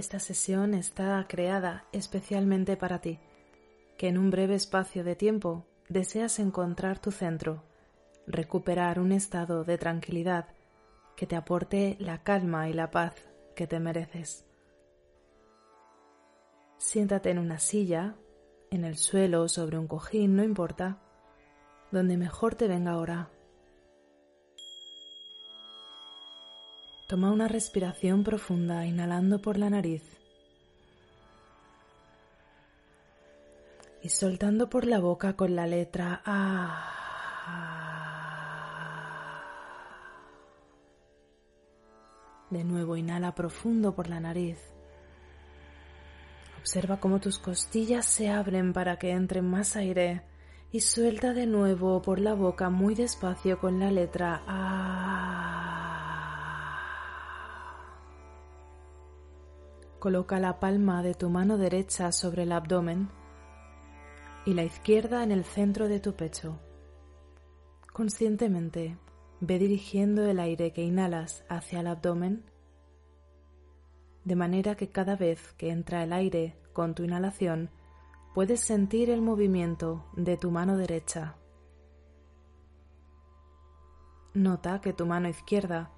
Esta sesión está creada especialmente para ti, que en un breve espacio de tiempo deseas encontrar tu centro, recuperar un estado de tranquilidad que te aporte la calma y la paz que te mereces. Siéntate en una silla, en el suelo sobre un cojín, no importa, donde mejor te venga ahora. Toma una respiración profunda inhalando por la nariz y soltando por la boca con la letra A. De nuevo inhala profundo por la nariz. Observa cómo tus costillas se abren para que entre más aire y suelta de nuevo por la boca muy despacio con la letra A. Coloca la palma de tu mano derecha sobre el abdomen y la izquierda en el centro de tu pecho. Conscientemente ve dirigiendo el aire que inhalas hacia el abdomen, de manera que cada vez que entra el aire con tu inhalación puedes sentir el movimiento de tu mano derecha. Nota que tu mano izquierda,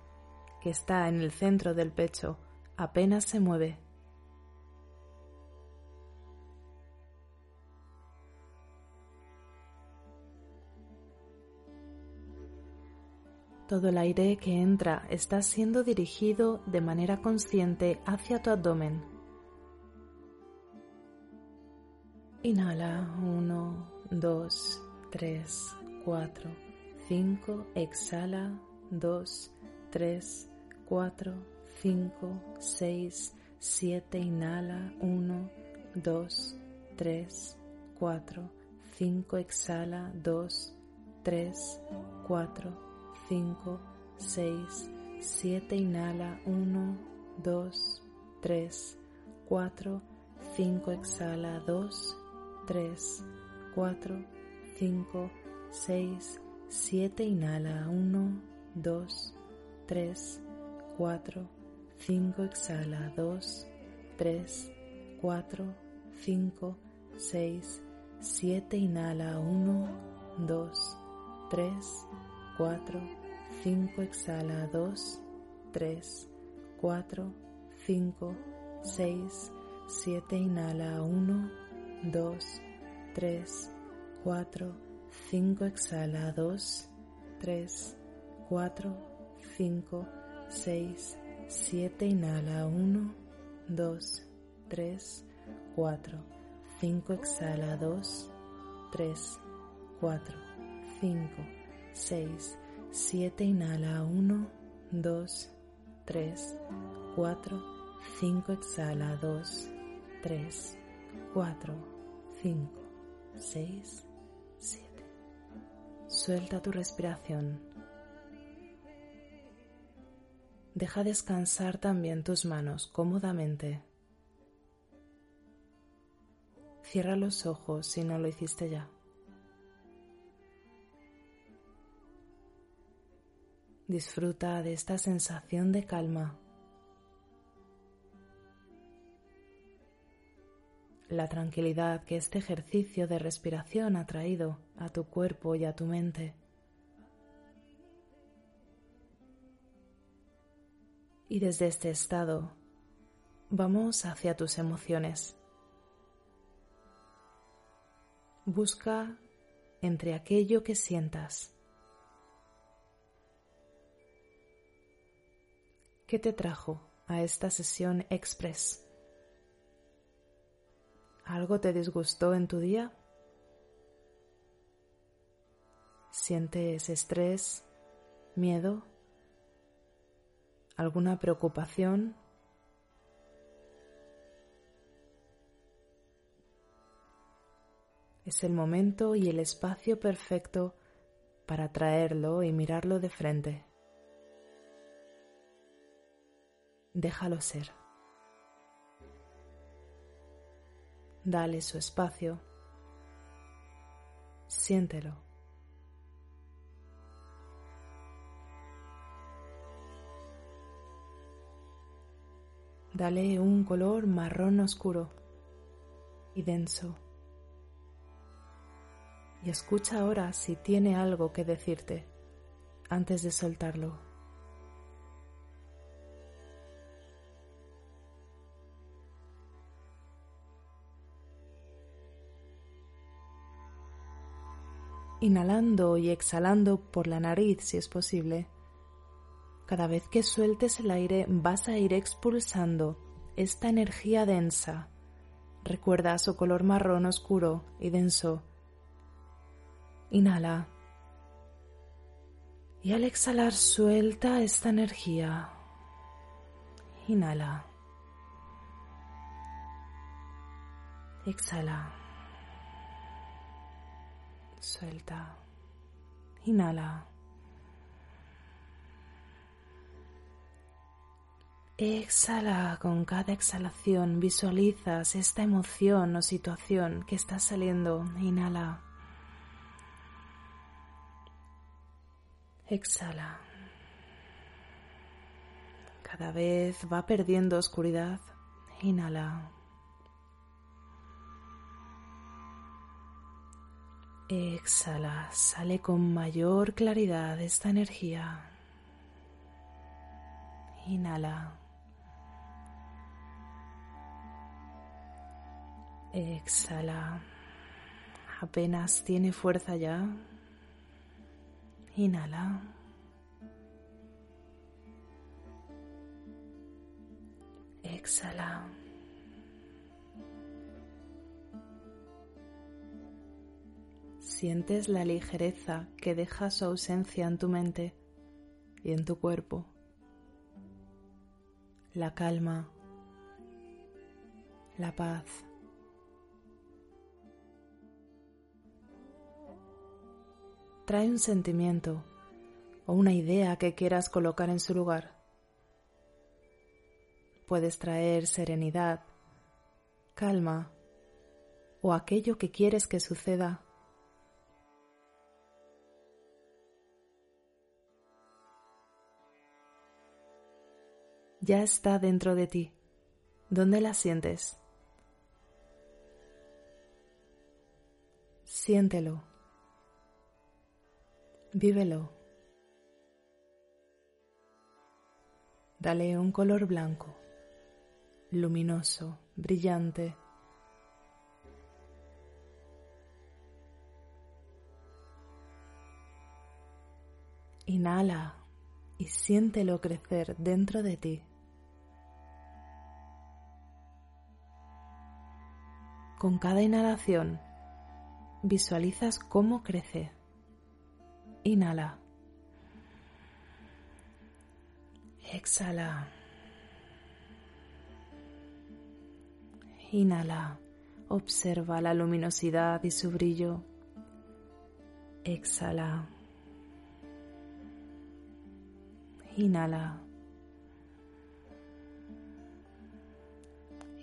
que está en el centro del pecho, apenas se mueve. Todo el aire que entra está siendo dirigido de manera consciente hacia tu abdomen. Inhala 1, 2, 3, 4, 5. Exhala 2, 3, 4, 5, 6, 7. Inhala 1, 2, 3, 4, 5. Exhala 2, 3, 4, 5, 6, 7, inhala, 1, 2, 3, 4, 5, exhala, 2, 3, 4, 5, 6, 7, inhala, 1, 2, 3, 4, 5, exhala, 2, 3, 4, 5, 6, 7, inhala, 1, 2, 3, 4, 5, exhala 2, 3, 4, 5, 6, 7, inhala 1, 2, 3, 4, 5, exhala 2, 3, 4, 5, 6, 7, inhala 1, 2, 3, 4, 5, exhala 2, 3, 4, 5, 6, 7, inhala 1, 2, 3, 4, 5, exhala 2, 3, 4, 5, 6, 7. Suelta tu respiración. Deja descansar también tus manos cómodamente. Cierra los ojos si no lo hiciste ya. Disfruta de esta sensación de calma. La tranquilidad que este ejercicio de respiración ha traído a tu cuerpo y a tu mente. Y desde este estado vamos hacia tus emociones. Busca entre aquello que sientas ¿Qué te trajo a esta sesión express? ¿Algo te disgustó en tu día? ¿Sientes estrés, miedo, alguna preocupación. Es el momento y el espacio perfecto para traerlo y mirarlo de frente. Déjalo ser. Dale su espacio. Siéntelo. Dale un color marrón oscuro y denso. Y escucha ahora si tiene algo que decirte antes de soltarlo. Inhalando y exhalando por la nariz si es posible cada vez que sueltes el aire vas a ir expulsando esta energía densa. Recuerda su color marrón oscuro y denso. Inhala. Y al exhalar suelta esta energía. Inhala. Exhala. Suelta. Inhala. Exhala con cada exhalación, visualizas esta emoción o situación que está saliendo. Inhala. Exhala. Cada vez va perdiendo oscuridad. Inhala. Exhala. Sale con mayor claridad esta energía. Inhala. Exhala. Apenas tiene fuerza ya. Inhala. Exhala. Sientes la ligereza que deja su ausencia en tu mente y en tu cuerpo. La calma. La paz. trae un sentimiento o una idea que quieras colocar en su lugar. Puedes traer serenidad, calma o aquello que quieres que suceda. Ya está dentro de ti. ¿Dónde la sientes? Siéntelo. Vívelo. Dale un color blanco, luminoso, brillante. Inhala y siéntelo crecer dentro de ti. Con cada inhalación visualizas cómo crece. Inhala. Exhala. Inhala. Observa la luminosidad y su brillo. Exhala. Inhala.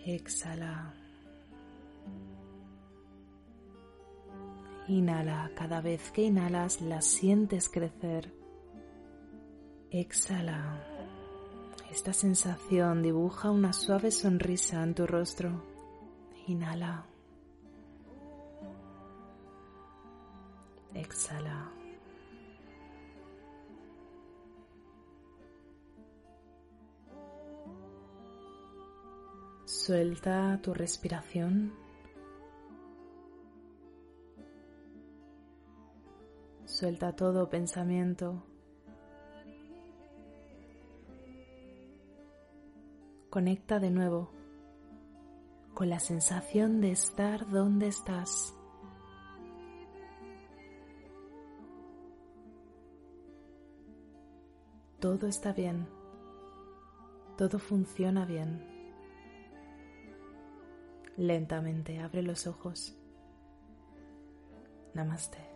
Exhala. Inhala, cada vez que inhalas la sientes crecer. Exhala. Esta sensación dibuja una suave sonrisa en tu rostro. Inhala. Exhala. Suelta tu respiración. Suelta todo pensamiento. Conecta de nuevo con la sensación de estar donde estás. Todo está bien. Todo funciona bien. Lentamente abre los ojos. Namaste.